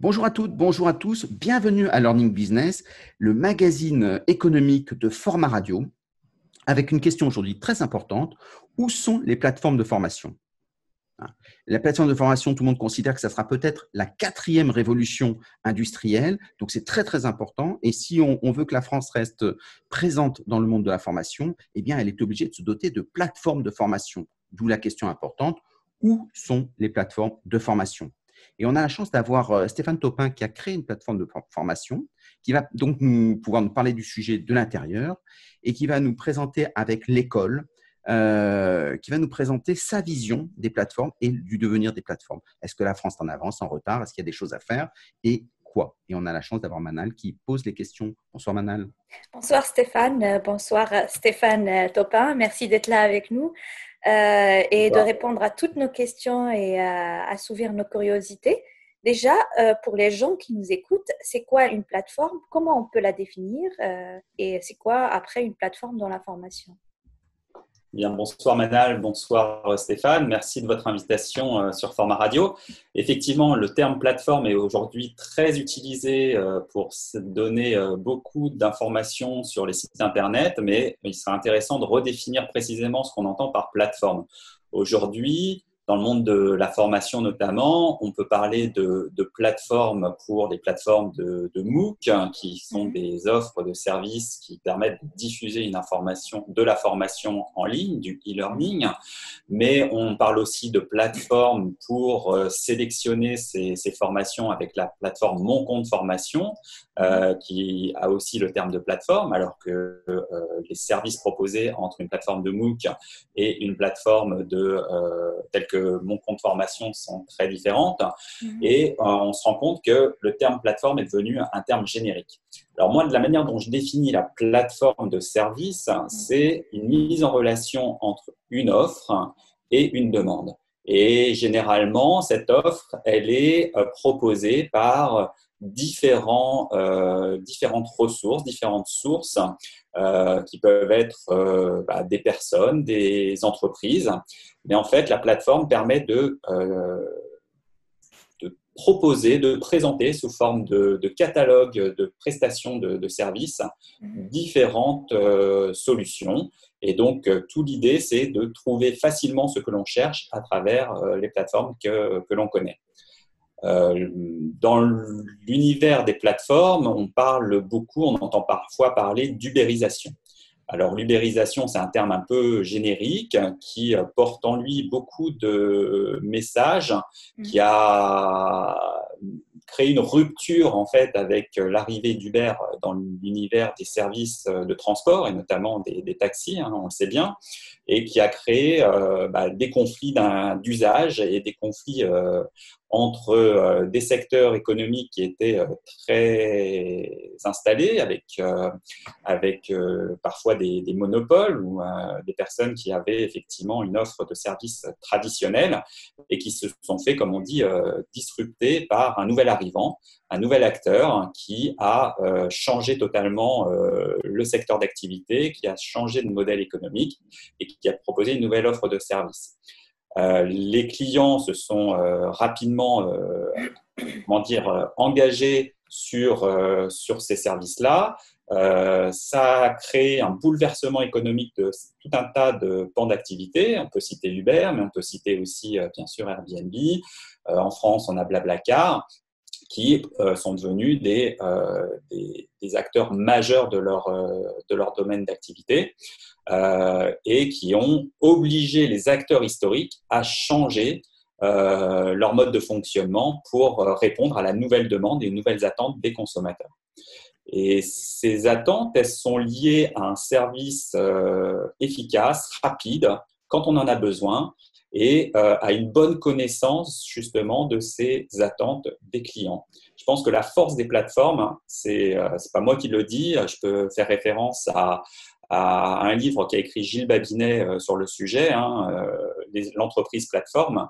Bonjour à toutes, bonjour à tous, bienvenue à Learning Business, le magazine économique de Format Radio, avec une question aujourd'hui très importante. Où sont les plateformes de formation? Hein. La plateforme de formation, tout le monde considère que ça sera peut-être la quatrième révolution industrielle. Donc, c'est très, très important. Et si on, veut que la France reste présente dans le monde de la formation, eh bien, elle est obligée de se doter de plateformes de formation. D'où la question importante, où sont les plateformes de formation Et on a la chance d'avoir euh, Stéphane Topin qui a créé une plateforme de formation, qui va donc pouvoir nous parler du sujet de l'intérieur et qui va nous présenter avec l'école euh, qui va nous présenter sa vision des plateformes et du devenir des plateformes. Est-ce que la France est en avance, en retard? Est-ce qu'il y a des choses à faire? Et quoi? Et on a la chance d'avoir Manal qui pose les questions. Bonsoir Manal. Bonsoir Stéphane. Euh, bonsoir Stéphane Topin. Merci d'être là avec nous et de répondre à toutes nos questions et à assouvir nos curiosités. Déjà, pour les gens qui nous écoutent, c'est quoi une plateforme? Comment on peut la définir Et c'est quoi après une plateforme dans la formation? Bien, bonsoir Manal, bonsoir euh, Stéphane. Merci de votre invitation euh, sur Format Radio. Effectivement, le terme plateforme est aujourd'hui très utilisé euh, pour donner beaucoup d'informations sur les sites Internet, mais il serait intéressant de redéfinir précisément ce qu'on entend par plateforme. Aujourd'hui, dans le monde de la formation notamment, on peut parler de, de plateformes pour des plateformes de, MOOC, hein, qui sont des offres de services qui permettent de diffuser une information, de la formation en ligne, du e-learning. Mais on parle aussi de plateformes pour euh, sélectionner ces, formations avec la plateforme Mon Compte Formation, euh, qui a aussi le terme de plateforme, alors que euh, les services proposés entre une plateforme de MOOC et une plateforme de telle que mon compte formation sont très différentes. Mhm. Et euh, on se rend compte que le terme plateforme est devenu un terme générique. Alors moi, de la manière dont je définis la plateforme de service, mhm. c'est une mise en relation entre une offre et une demande. Et généralement, cette offre, elle est euh, proposée par différents, euh, différentes ressources, différentes sources euh, qui peuvent être euh, bah, des personnes, des entreprises. Mais en fait, la plateforme permet de, de proposer, de présenter sous forme de, de catalogue de prestations de, de services mmh. différentes solutions. Et donc, toute l'idée, c'est de trouver facilement ce que l'on cherche à travers les plateformes que, que l'on connaît. Euh, dans l'univers des plateformes, on parle beaucoup, on entend parfois parler d'ubérisation. Alors l'ubérisation, c'est un terme un peu générique qui porte en lui beaucoup de messages, qui a créé une rupture en fait avec l'arrivée d'Uber dans l'univers des services de transport et notamment des, taxis, hein, on le sait bien, et qui a créé euh, bah, des conflits d'usage et des conflits euh, entre euh, des secteurs économiques qui étaient euh, très installés, avec, euh, parfois des, des, monopoles ou des personnes qui avaient effectivement une offre de services traditionnelle et qui se sont fait, comme on dit, disrupter par un nouvel arrivant, un nouvel acteur qui a changé totalement le secteur d'activité, qui a changé de modèle économique et qui a proposé une nouvelle offre de services. Euh, les clients se sont euh, rapidement euh, comment dire, engagés sur, sur ces services-là. ça a créé un bouleversement économique de tout un tas de pans d'activité. On peut citer Uber, mais on peut citer aussi, bien sûr, Airbnb. en France, on a Blablacar qui sont devenus des, des, des, acteurs majeurs de leur, de leur domaine d'activité. Euh, et qui ont obligé les acteurs historiques à changer euh, leur mode de fonctionnement pour euh, répondre à la nouvelle demande et aux nouvelles attentes des consommateurs. Et ces attentes, elles sont liées à un service efficace, rapide, quand on en a besoin, et à une bonne connaissance justement de ces attentes des clients. Je pense que la force des plateformes, c'est n'est pas moi qui le dis, je peux faire référence à, un livre qu'a écrit Gilles Babinet euh, sur le sujet, hein, euh, l'entreprise plateforme,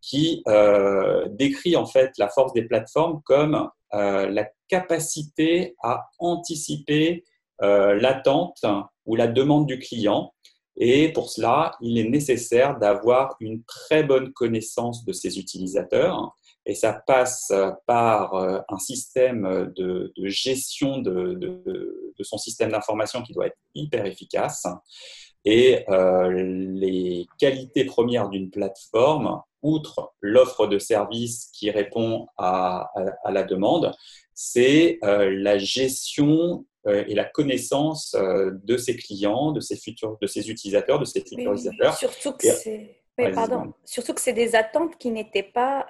qui euh, décrit en fait la force des plateformes comme la capacité à anticiper l'attente ou la demande du client Et pour cela, il est nécessaire d'avoir une très bonne connaissance de ses utilisateurs. Et ça passe par un système de, gestion de, son système d'information qui doit être hyper efficace. Et euh, les qualités premières d'une plateforme, outre l'offre de service qui répond à, la demande, c'est euh, la gestion euh, et la connaissance de ses clients, de ses futurs, de ses utilisateurs, de ses futurs utilisateurs. Surtout que c'est, pardon, surtout que c'est des attentes qui n'étaient pas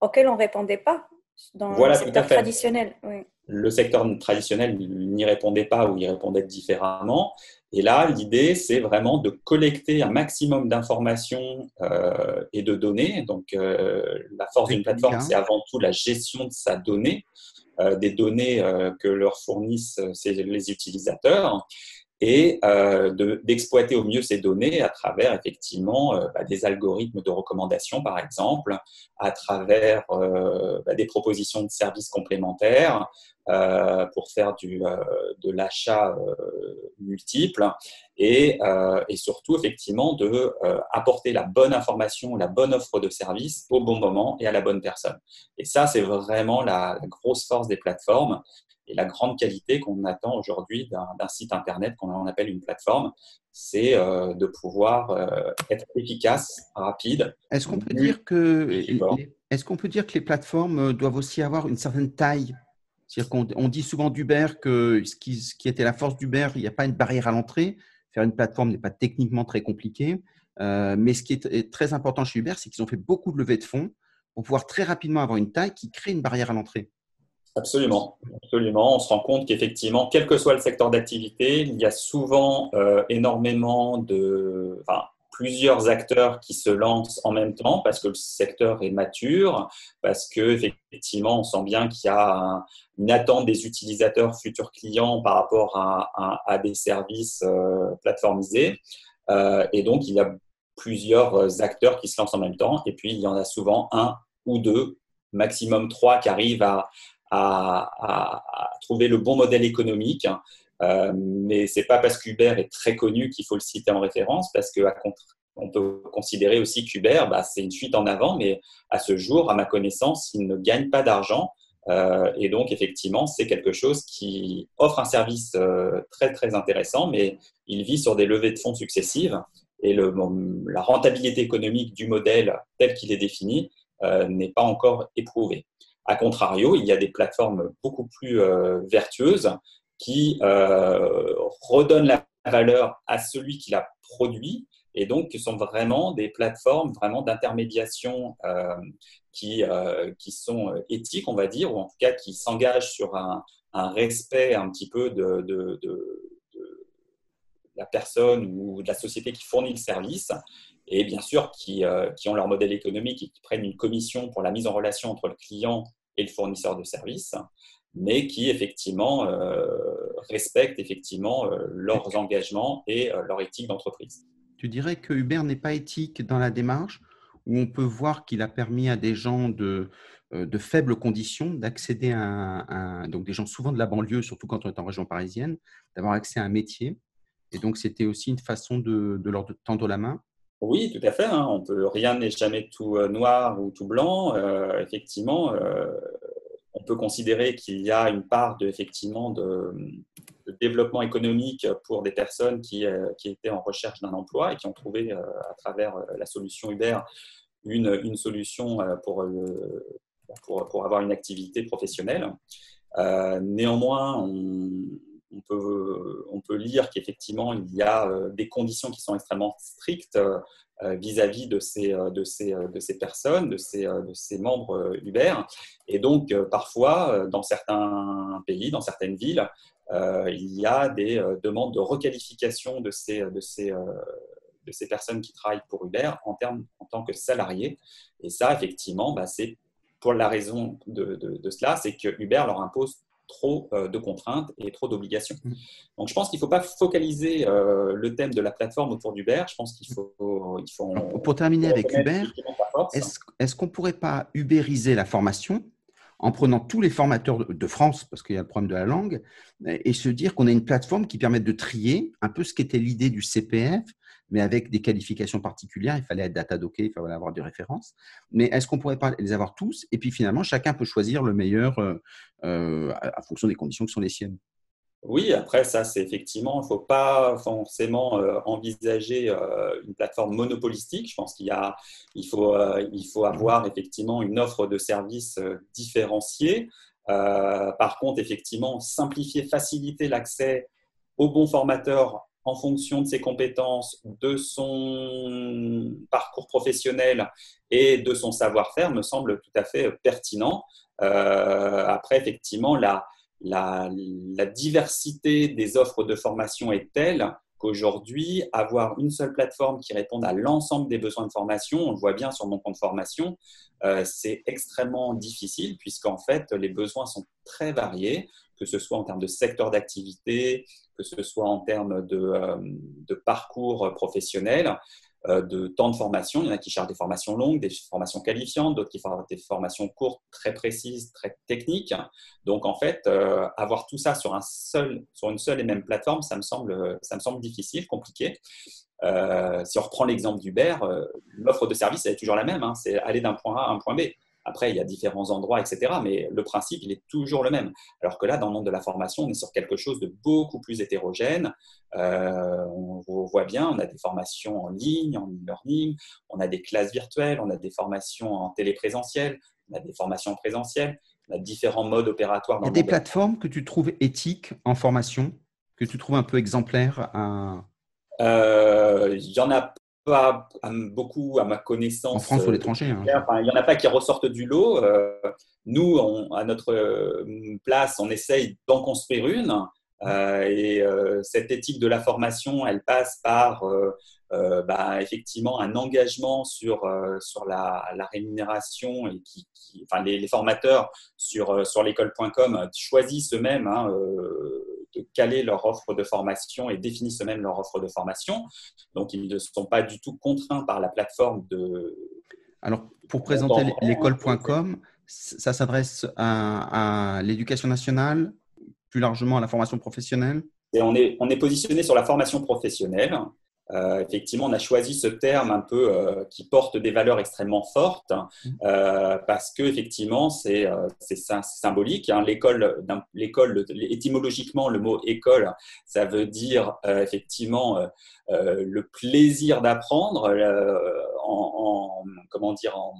auxquelles on répondait pas dans le secteur traditionnel. Le secteur traditionnel n'y répondait pas ou y répondait différemment. Et là, l'idée, c'est vraiment de collecter un maximum d'informations euh, et de données. Donc, euh, la force d'une plateforme, c'est avant tout la gestion de sa donnée, euh, des données que leur fournissent les utilisateurs et d'exploiter au mieux ces données à travers effectivement bah, des algorithmes de recommandation, par exemple, à travers bah, des propositions de services complémentaires, euh, pour faire du, euh, de l'achat euh, multiple et, et, surtout effectivement de apporter la bonne information, la bonne offre de service au bon moment et à la bonne personne. Et ça, c'est vraiment la, grosse force des plateformes et la grande qualité qu'on attend aujourd'hui d'un site Internet qu'on appelle une plateforme, c'est de pouvoir être efficace, rapide. Est-ce qu'on peut, dire que, est qu'on peut dire que les plateformes doivent aussi avoir une certaine taille? C'est-à-dire qu'on on dit souvent d'Uber que ce qui, ce qui, était la force d'Uber, il n'y a pas une barrière à l'entrée. Faire une plateforme n'est pas techniquement très compliqué. Euh, mais ce qui est très important chez Uber, c'est qu'ils ont fait beaucoup de levées de fonds pour pouvoir très rapidement avoir une taille qui crée une barrière à l'entrée. Absolument, absolument. On se rend compte qu'effectivement, quel que soit le secteur d'activité, il y a souvent euh, énormément de, enfin, plusieurs acteurs qui se lancent en même temps parce que le secteur est mature, parce que effectivement, on sent bien qu'il y a une attente des utilisateurs futurs clients par rapport à, des services euh, plateformisés. Euh, et donc, il y a plusieurs acteurs qui se lancent en même temps. Et puis, il y en a souvent un ou deux, maximum trois, qui arrivent à, à trouver le bon modèle économique euh, mais c'est pas parce qu'Uber est très connu qu'il faut le citer en référence, parce que on peut considérer aussi qu'Uber, bah, c'est une fuite en avant, mais à ce jour, à ma connaissance, il ne gagne pas d'argent. Euh, et donc, effectivement, c'est quelque chose qui offre un service euh, très, très intéressant, mais il vit sur des levées de fonds successives. Et le, la rentabilité économique du modèle tel qu'il est défini euh, n'est pas encore éprouvée. A contrario, il y a des plateformes beaucoup plus vertueuses qui euh, redonne la valeur à celui qui l'a produit et donc qui sont vraiment des plateformes vraiment d'intermédiation euh, qui, euh, qui sont éthiques, on va dire, ou en tout cas qui s'engagent sur un, un, respect un petit peu de, de, de, la personne ou de la société qui fournit le service, et bien sûr qui, qui ont leur modèle économique et qui prennent une commission pour la mise en relation entre le client et le fournisseur de services mais qui effectivement euh, respectent effectivement euh, leurs engagements et euh, leur éthique d'entreprise. Tu dirais que Uber n'est pas éthique dans la démarche où on peut voir qu'il a permis à des gens de, de faibles conditions d'accéder à un, donc des gens souvent de la banlieue, surtout quand on est en région parisienne, d'avoir accès à un métier. Et donc, c'était aussi une façon de, de leur tendre la main. Oui, tout à fait. Hein. On peut, rien n'est jamais tout noir ou tout blanc. effectivement, on peut considérer qu'il y a une part de, effectivement de, développement économique pour des personnes qui, euh, étaient en recherche d'un emploi et qui ont trouvé euh, à travers euh, la solution Uber une, une solution pour, pour, pour, avoir une activité professionnelle. néanmoins, on, on, peut, on peut lire qu'effectivement, il y a des conditions qui sont extrêmement strictes euh, vis-à-vis de ces, euh, de, ces, euh, de ces personnes, de ces, de ces membres Uber. Et donc, parfois, dans certains pays, dans certaines villes, il y a des demandes de requalification de ces, de ces, de ces personnes qui travaillent pour Uber en, termes, en tant que salariés. Et ça, effectivement, bah, c'est pour la raison de, de, de cela, c'est que Uber leur impose trop euh, de contraintes et trop d'obligations. Mm. Donc, je pense qu'il ne faut pas focaliser euh, le thème de la plateforme autour d'Uber. Je pense qu'il faut, il faut. Pour terminer avec Uber, est-ce qu'on ne pourrait pas ubériser la formation en prenant tous les formateurs de France, parce qu'il y a le problème de la langue, et se dire qu'on a une plateforme qui permet de trier un peu ce qu'était l'idée du CPF, mais avec des qualifications particulières. Il fallait être datadocké, il fallait avoir des références. Mais est-ce qu'on pourrait pas les avoir tous? Et puis finalement, chacun peut choisir le meilleur euh, euh, à fonction des conditions qui sont les siennes. Oui, après, ça, c'est effectivement, il ne faut pas forcément euh, envisager une plateforme monopolistique. Je pense qu'il il faut, il faut avoir effectivement une offre de services différenciée. par contre, effectivement, simplifier, faciliter l'accès aux bons formateurs en fonction de ses compétences, de son parcours professionnel et de son savoir-faire me semble tout à fait pertinent. Euh, après, effectivement, la, la, diversité des offres de formation est telle qu'aujourd'hui, avoir une seule plateforme qui réponde à l'ensemble des besoins de formation, on le voit bien sur mon compte formation, euh, c'est extrêmement difficile puisqu'en fait, les besoins sont très variés, que ce soit en termes de secteur d'activité, que ce soit en termes de, euh, parcours professionnel, euh, de temps de formation. Il y en a qui chargent des formations longues, des formations qualifiantes, d'autres qui font des formations courtes, très précises, très techniques. Donc, en fait, euh, avoir tout ça sur, une seule et même plateforme, ça me semble, difficile, compliqué. si on reprend l'exemple d'Uber, l'offre de service est toujours la même, hein. c'est aller d'un point A à un point B. Après, il y a différents endroits, etc. Mais le principe, il est toujours le même. Alors que là, dans le monde de la formation, on est sur quelque chose de beaucoup plus hétérogène. Euh, on voit bien, on a des formations en ligne, en e-learning, on a des classes virtuelles, on a des formations en téléprésentiel, on a des formations présentielles, on a différents modes opératoires. il y a des plateformes que tu trouves éthiques en formation, que tu trouves un peu exemplaires euh, Il y en a pas beaucoup à ma connaissance. En France ou à l'étranger. Hein. il n'y en a pas qui ressortent du lot. Euh, nous, à notre euh, place, on essaye d'en construire une. Euh, et cette éthique de la formation, elle passe par bah, effectivement un engagement sur, sur la, rémunération et qui, enfin, les, formateurs sur, sur l'école.com choisissent eux-mêmes hein, caler leur offre de formation et définissent eux-mêmes leur offre de formation. Donc, ils ne sont pas du tout contraints par la plateforme de. Alors, pour présenter l'école.com, ça s'adresse à, l'éducation nationale, plus largement à la formation professionnelle? Et on, est, on est positionné sur la formation professionnelle. Euh, effectivement, on a choisi ce terme un peu euh, qui porte des valeurs extrêmement fortes euh, parce que effectivement, c'est symbolique. Hein. L'école, l'école, étymologiquement, le mot école, ça veut dire effectivement le plaisir d'apprendre. En, comment dire, en,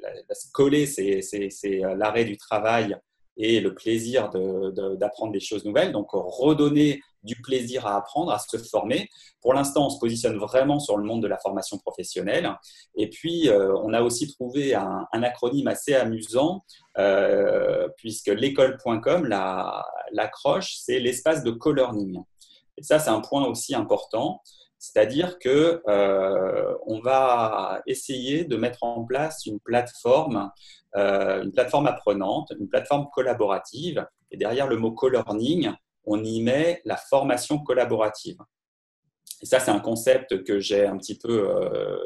la, coller, c'est l'arrêt du travail et le plaisir d'apprendre des choses nouvelles. Donc, redonner du plaisir à apprendre, à se former. Pour l'instant, on se positionne vraiment sur le monde de la formation professionnelle. Et puis, euh, on a aussi trouvé un, acronyme assez amusant, euh, puisque l'école.com, l'accroche, c'est l'espace de co-learning. Et ça, c'est un point aussi important. C'est-à-dire que euh, on va essayer de mettre en place une plateforme, une plateforme apprenante, une plateforme collaborative. Et derrière le mot co-learning, on y met la formation collaborative. Et ça, c'est un concept que j'ai un petit peu euh,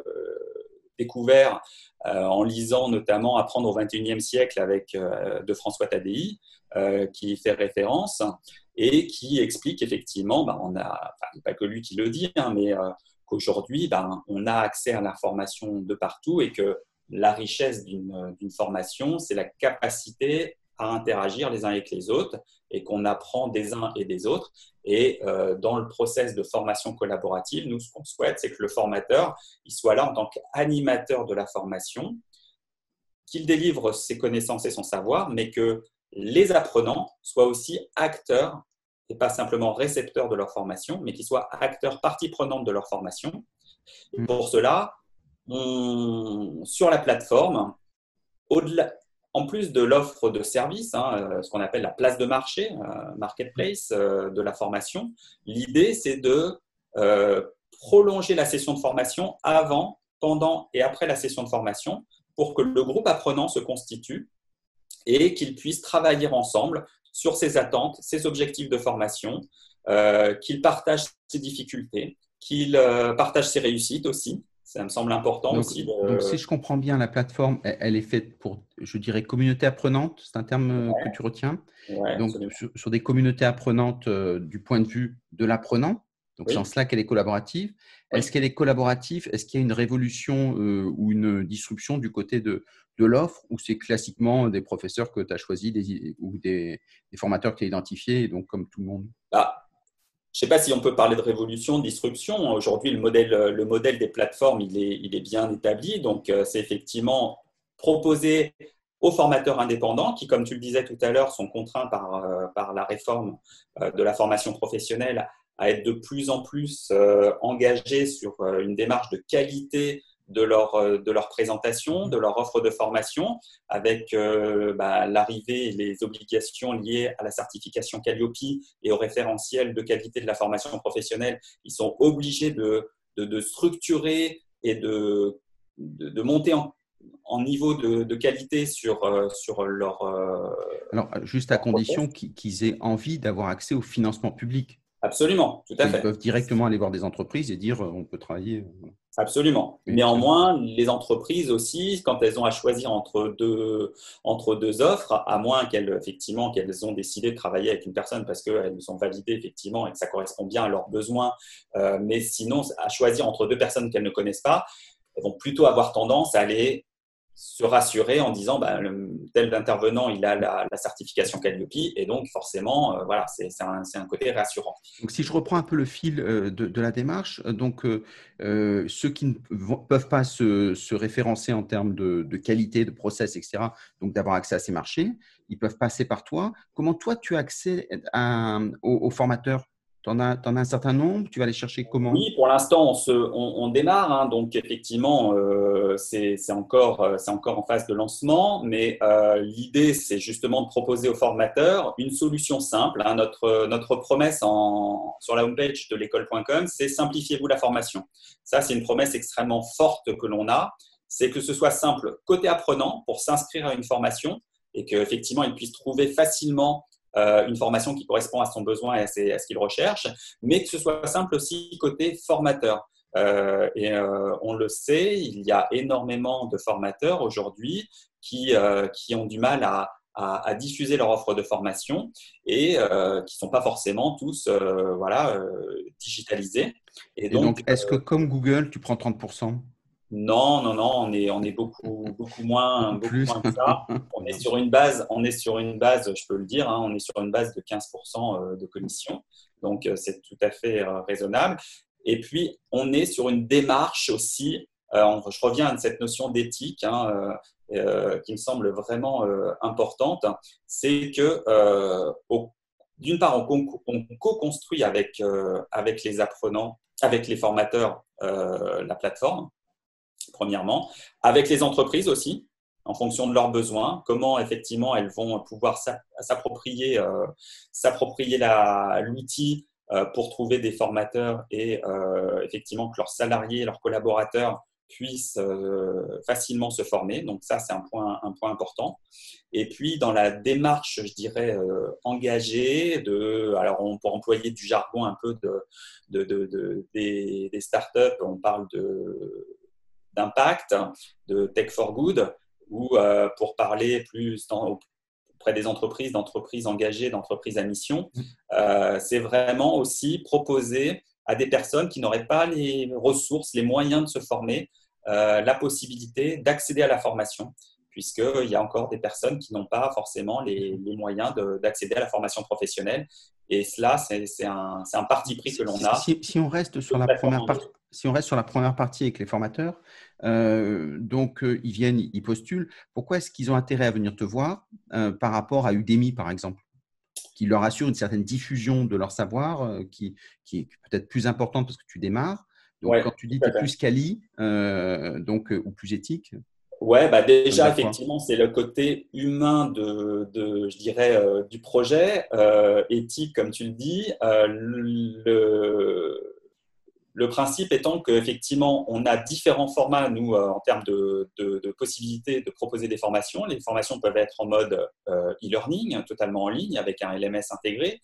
découvert euh, en lisant notamment Apprendre au XXIe siècle avec euh, de François Tadei, qui fait référence et qui explique effectivement, bah, on a, pas que lui qui le dit, hein, mais qu'aujourd'hui, bah, on a accès à l'information de partout et que la richesse d'une formation, c'est la capacité à interagir les uns avec les autres et qu'on apprend des uns et des autres. Et euh, dans le process de formation collaborative, nous, ce qu'on souhaite, c'est que le formateur, il soit là en tant qu'animateur de la formation, qu'il délivre ses connaissances et son savoir, mais que les apprenants soient aussi acteurs et pas simplement récepteurs de leur formation, mais qu'ils soient acteurs, partie prenante de leur formation. Mm. pour cela, sur la plateforme, au-delà, en plus de l'offre de services, hein, euh, ce qu'on appelle la place de marché, euh, marketplace euh, de la formation, l'idée c'est de prolonger la session de formation avant, pendant et après la session de formation pour que le groupe apprenant se constitue et qu'il puisse travailler ensemble sur ses attentes, ses objectifs de formation, qu'il partage ses difficultés, qu'il partage ses réussites aussi, Ça me semble important aussi. Donc, si je comprends bien, la plateforme, elle, est faite pour, je dirais, communauté apprenante. C'est un terme que tu retiens. donc, sur, des communautés apprenantes du point de vue de l'apprenant. Donc, c'est en cela qu'elle est collaborative. Est-ce qu'elle est collaborative? Est-ce qu'il y a une révolution ou une disruption du côté de, de l'offre ou c'est classiquement des professeurs que tu as choisis ou des, formateurs que tu as identifiés, donc comme tout le monde? Bah, Je ne sais pas si on peut parler de révolution, de disruption. Aujourd'hui, le modèle, le modèle des plateformes, il est, bien établi. Donc, euh, c'est effectivement proposer aux formateurs indépendants qui, comme tu le disais tout à l'heure, sont contraints par, euh, la réforme euh, de la formation professionnelle à être de plus en plus engagés sur une démarche de qualité de leur, euh, de leur présentation, de leur offre de formation, avec euh, bah, l'arrivée et les obligations liées à la certification Calliope et au référentiel de qualité de la formation professionnelle. Ils sont obligés de, de, structurer et de, de, monter en, en niveau de, qualité sur, euh, sur leur... Alors, juste à condition qu'ils aient envie d'avoir accès au financement public. Absolument, tout à fait. Ils peuvent directement aller voir des entreprises et dire on peut travailler. Absolument. Néanmoins, les entreprises aussi, quand elles ont à choisir entre deux, entre deux offres, à moins qu'elles effectivement qu'elles ont décidé de travailler avec une personne parce qu'elles sont validées effectivement et que ça correspond bien à leurs besoins, euh, mais sinon à choisir entre deux personnes qu'elles ne connaissent pas, elles vont plutôt avoir tendance à aller se rassurer en disant bah, tel intervenant il a la, certification Calliope et donc forcément euh, voilà c'est un, un, côté rassurant. Donc si je reprends un peu le fil euh, de, la démarche, euh, donc ceux qui ne peuvent pas se, référencer en termes de, qualité, de process, etc. Donc d'avoir accès à ces marchés, ils peuvent passer par toi. Comment toi tu as accès aux formateurs tu en, as un certain nombre? Tu vas aller chercher comment? Oui, pour l'instant, on, démarre. Hein. donc, effectivement, euh, c'est encore, euh, encore en phase de lancement. Mais euh, l'idée, c'est justement de proposer aux formateurs une solution simple. Hein. notre, notre promesse en, sur la homepage de l'école.com, c'est simplifiez-vous la formation. Ça, c'est une promesse extrêmement forte que l'on a. C'est que ce soit simple côté apprenant pour s'inscrire à une formation et qu'effectivement, il puisse trouver facilement euh, une formation qui correspond à son besoin et à, ce qu'il recherche, mais que ce soit simple aussi côté formateur. Euh, et euh, on le sait, il y a énormément de formateurs aujourd'hui qui, qui ont du mal à, à, diffuser leur offre de formation et qui ne sont pas forcément tous voilà, digitalisés. Et donc est-ce que comme Google, tu prends 30% non, non, non, on est, on est beaucoup, beaucoup moins, beaucoup moins que ça. On est sur une base, on est sur une base, je peux le dire, hein, on est sur une base de 15% euh, de commission. Donc, euh, c'est tout à fait euh, raisonnable. Et puis, on est sur une démarche aussi, je reviens à cette notion d'éthique hein, qui me semble vraiment importante, c'est que d'une part, on, co-construit avec, avec les apprenants, avec les formateurs, la plateforme premièrement, avec les entreprises aussi, en fonction de leurs besoins, comment effectivement elles vont pouvoir s'approprier euh, s'approprier l'outil euh, pour trouver des formateurs et euh, effectivement que leurs salariés, leurs collaborateurs puissent facilement se former. Donc ça, c'est un point, un point important. Et puis, dans la démarche, je dirais, engagée, de, alors on peut employer du jargon un peu de, de, de des, des, startups, on parle de d'impact, de Tech for Good, ou euh, pour parler plus auprès des entreprises, d'entreprises engagées, d'entreprises à mission, mmh. euh, c'est vraiment aussi proposer à des personnes qui n'auraient pas les ressources, les moyens de se former, euh, la possibilité d'accéder à la formation puisqu'il y a encore des personnes qui n'ont pas forcément les, moyens d'accéder à la formation professionnelle. Et cela, c'est un, un, parti pris que l'on a. Si, on reste sur la première partie, si on reste sur la première partie avec les formateurs, euh, donc euh, ils viennent, ils postulent. Pourquoi est-ce qu'ils ont intérêt à venir te voir euh, par rapport à Udemy, par exemple, qui leur assure une certaine diffusion de leur savoir, qui, qui, est peut-être plus importante parce que tu démarres? Donc, quand tu dis que tu es plus quali, donc ou plus éthique, Ouais, bah déjà, effectivement, c'est le côté humain de, de je dirais, euh, du projet, euh, éthique, comme tu le dis. Euh, le, le principe étant qu'effectivement, on a différents formats, nous, en termes de, possibilités de proposer des formations. Les formations peuvent être en mode e-learning, totalement en ligne, avec un LMS intégré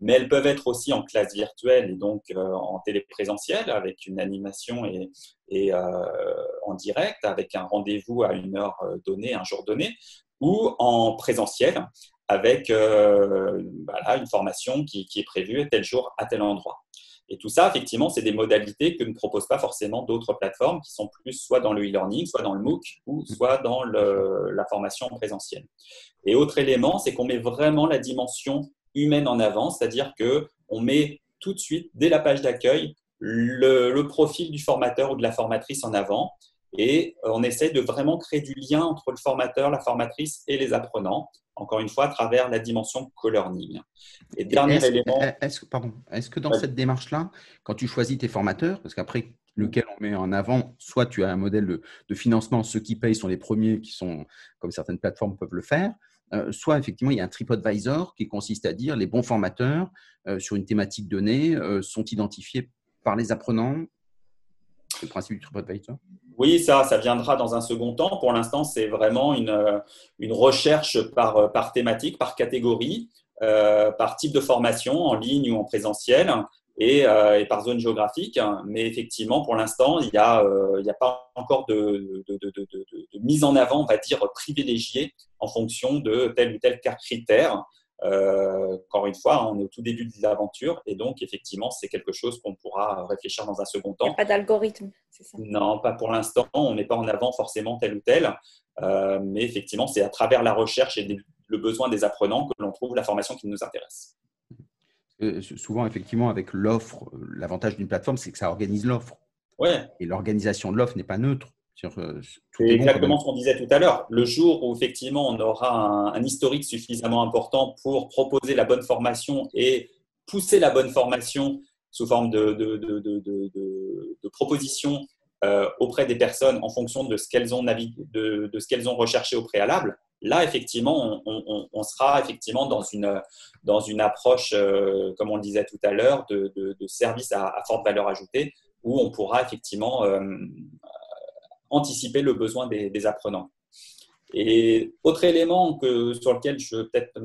mais elles peuvent être aussi en classe virtuelle et donc euh, en téléprésentiel avec une animation et, euh, en direct avec un rendez-vous à une heure euh, donnée, un jour donné, ou en présentiel avec une formation qui, est prévue tel jour à tel endroit. Et tout ça, effectivement, c'est des modalités que ne proposent pas forcément d'autres plateformes qui sont plus soit dans le e-learning, soit dans le MOOC, ou soit dans la formation en présentiel. Et autre élément, c'est qu'on met vraiment la dimension humaine en avant, c'est-à-dire que on met tout de suite, dès la page d'accueil, le, profil du formateur ou de la formatrice en avant et on essaie de vraiment créer du lien entre le formateur, la formatrice et les apprenants, encore une fois, à travers la dimension co-learning. Et dernier élément. Est-ce, pardon, est-ce que dans cette démarche-là, quand tu choisis tes formateurs, parce qu'après, lequel on met en avant, soit tu as un modèle de, de, financement, ceux qui payent sont les premiers qui sont, comme certaines plateformes peuvent le faire, euh, soit effectivement il y a un TripAdvisor qui consiste à dire les bons formateurs euh, sur une thématique donnée euh, sont identifiés par les apprenants. Le principe du TripAdvisor oui, ça, ça viendra dans un second temps. Pour l'instant, c'est vraiment une, une recherche par, par thématique, par catégorie, par type de formation, en ligne ou en présentiel. Euh, et, par zone géographique. Mais effectivement, pour l'instant, il n'y a, euh, a, pas encore de, mise en avant, on va dire, privilégiée en fonction de tel ou tel critère. Euh, encore une fois, on est au tout début de l'aventure et donc effectivement, c'est quelque chose qu'on pourra réfléchir dans un second temps. Il n'y a pas d'algorithme, c'est ça? Non, pas pour l'instant. On ne met pas en avant forcément tel ou tel, mais effectivement, c'est à travers la recherche et le besoin des apprenants que l'on trouve la formation qui nous intéresse. Euh, souvent, effectivement, avec l'offre, euh, l'avantage d'une plateforme, c'est que ça organise l'offre. Ouais. Et l'organisation de l'offre n'est pas neutre. Euh, c'est exactement ce qu'on disait tout à l'heure. Le jour où effectivement on aura un, historique suffisamment important pour proposer la bonne formation et pousser la bonne formation sous forme de, de, de, de propositions auprès des personnes en fonction de ce qu'elles ont, de, ce qu'elles ont recherché au préalable, Là, effectivement, on, sera effectivement dans une, dans une approche, euh, comme on le disait tout à l'heure, de, de, service à, forte valeur ajoutée, où on pourra effectivement euh, anticiper le besoin des, apprenants. Et autre élément que, sur lequel je veux peut-être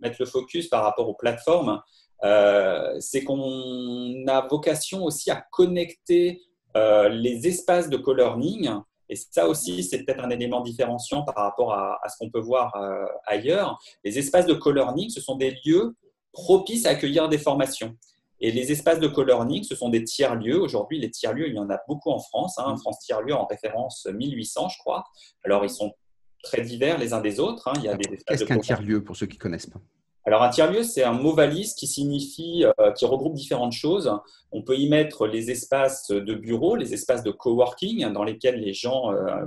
mettre le focus par rapport aux plateformes, euh, c'est qu'on a vocation aussi à connecter les espaces de co-learning et ça aussi, c'est peut-être un élément différenciant par rapport à, ce qu'on peut voir euh, ailleurs. Les espaces de co-learning, ce sont des lieux propices à accueillir des formations. Et les espaces de co-learning, ce sont des tiers-lieux. Aujourd'hui, les tiers-lieux, il y en a beaucoup en France. Hein. France tiers-lieux en référence 1800, je crois. Alors, ils sont très divers les uns des autres. Hein. Il y a des Qu'est-ce qu'un tiers-lieu pour ceux qui ne connaissent pas? Alors, un tiers-lieu, c'est un mot valise qui signifie, euh, qui regroupe différentes choses. On peut y mettre les espaces de bureau, les espaces de coworking, dans lesquels les gens, euh,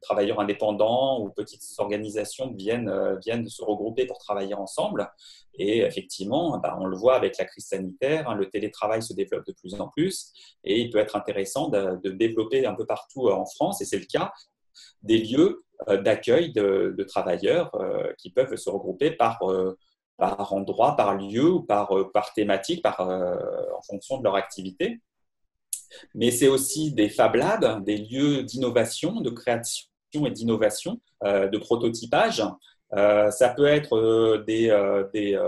travailleurs indépendants ou petites organisations, viennent, euh, viennent se regrouper pour travailler ensemble. Et effectivement, bah, on le voit avec la crise sanitaire, hein, le télétravail se développe de plus en plus et il peut être intéressant de, développer un peu partout en France, et c'est le cas, des lieux d'accueil de, travailleurs qui peuvent se regrouper par par endroit, par lieu ou par, euh, par thématique, par, euh, en fonction de leur activité. Mais c'est aussi des Fab Labs, des lieux d'innovation, de création et d'innovation, euh, de prototypage. ça peut être des, des,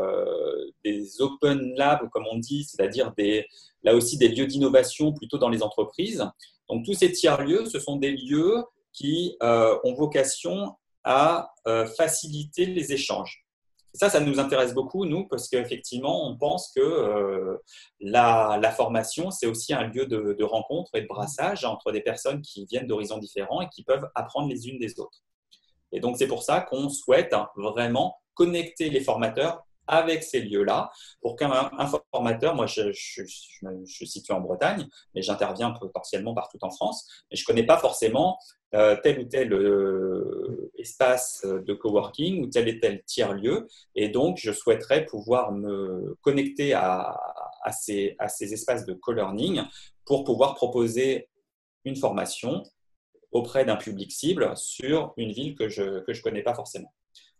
des, open labs, comme on dit, c'est-à-dire des, là aussi des lieux d'innovation plutôt dans les entreprises. Donc tous ces tiers-lieux, ce sont des lieux qui ont vocation à faciliter les échanges ça, ça nous intéresse beaucoup, nous, parce qu'effectivement, on pense que euh, la, formation, c'est aussi un lieu de, rencontre et de brassage entre des personnes qui viennent d'horizons différents et qui peuvent apprendre les unes des autres. Et donc, c'est pour ça qu'on souhaite vraiment connecter les formateurs avec ces lieux-là pour qu'un formateur, moi je, je, suis situé en Bretagne, mais j'interviens potentiellement partout en France, mais je ne connais pas forcément euh, tel ou tel euh, espace de coworking ou tel et tel tiers-lieu. Et donc, je souhaiterais pouvoir me connecter à, ces espaces de co-learning pour pouvoir proposer une formation auprès d'un public cible sur une ville que je ne que je connais pas forcément.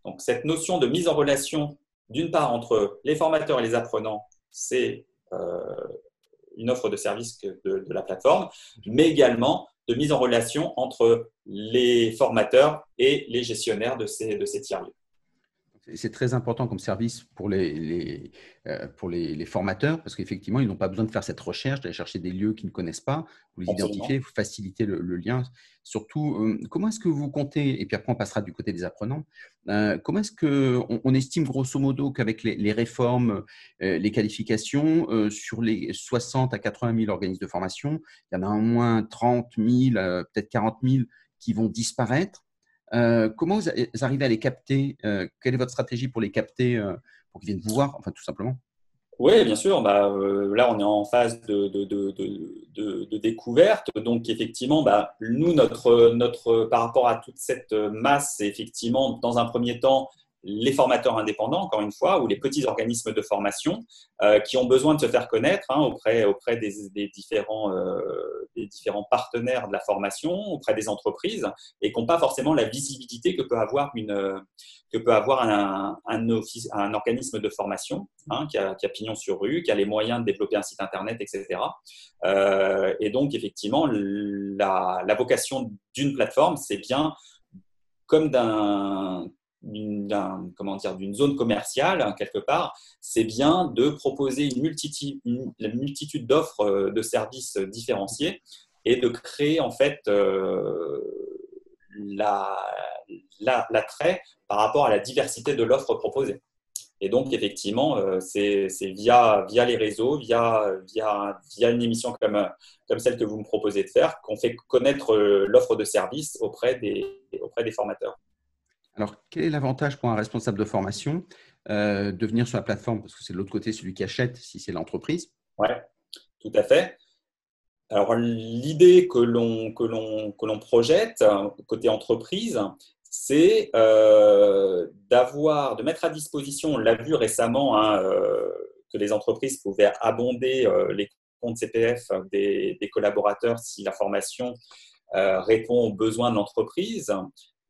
Donc, cette notion de mise en relation d'une part, entre les formateurs et les apprenants, c'est euh, une offre de service de, la plateforme, mais également de mise en relation entre les formateurs et les gestionnaires de ces, de ces tiers-lieux c'est très important comme service pour les, euh, pour les, formateurs parce qu'effectivement, ils n'ont pas besoin de faire cette recherche, d'aller chercher des lieux qu'ils ne connaissent pas, vous les identifiez, vous facilitez le, lien. Surtout, euh, comment est-ce que vous comptez, et puis après on passera du côté des apprenants, euh, comment est-ce qu'on on estime grosso modo qu'avec les, réformes, les qualifications, sur les 60 à 80 000 organismes de formation, il y en a au moins 30 000, peut-être 40 000 qui vont disparaître euh, comment vous arrivez à les capter euh, Quelle est votre stratégie pour les capter, euh, pour qu'ils viennent vous voir, enfin tout simplement? Oui, bien sûr. Bah, là, on est en phase de, découverte. Donc, effectivement, bah, nous, notre, par rapport à toute cette masse, effectivement, dans un premier temps, les formateurs indépendants, encore une fois, ou les petits organismes de formation euh, qui ont besoin de se faire connaître hein, auprès, auprès des, différents, euh, des différents partenaires de la formation, auprès des entreprises, et qui n'ont pas forcément la visibilité que peut avoir, une, que peut avoir un, un, office, un organisme de formation hein, qui, a, qui, a, pignon sur rue, qui a les moyens de développer un site Internet, etc. Euh, et donc, effectivement, la vocation d'une plateforme, c'est bien comme d'un d'une comment dire d'une zone commerciale hein, quelque part, c'est bien de proposer une multitude, d'offres euh, de services différenciés et de créer en fait euh, l'attrait par rapport à la diversité de l'offre proposée. Et donc, effectivement, euh, c'est via, via les réseaux, via, via, via une émission comme, comme celle que vous me proposez de faire, qu'on fait connaître l'offre de service auprès des, auprès des formateurs. Alors, quel est l'avantage pour un responsable de formation euh, de venir sur la plateforme? Parce que c'est de l'autre côté celui qui achète, si c'est l'entreprise. Oui, tout à fait. Alors, l'idée que l'on, que, l'on, que l'on projette côté entreprise, c'est euh, d'avoir, de mettre à disposition, on l'a vu récemment, hein, euh, que les entreprises pouvaient abonder les comptes CPF des, collaborateurs si la formation répond aux besoins de l'entreprise.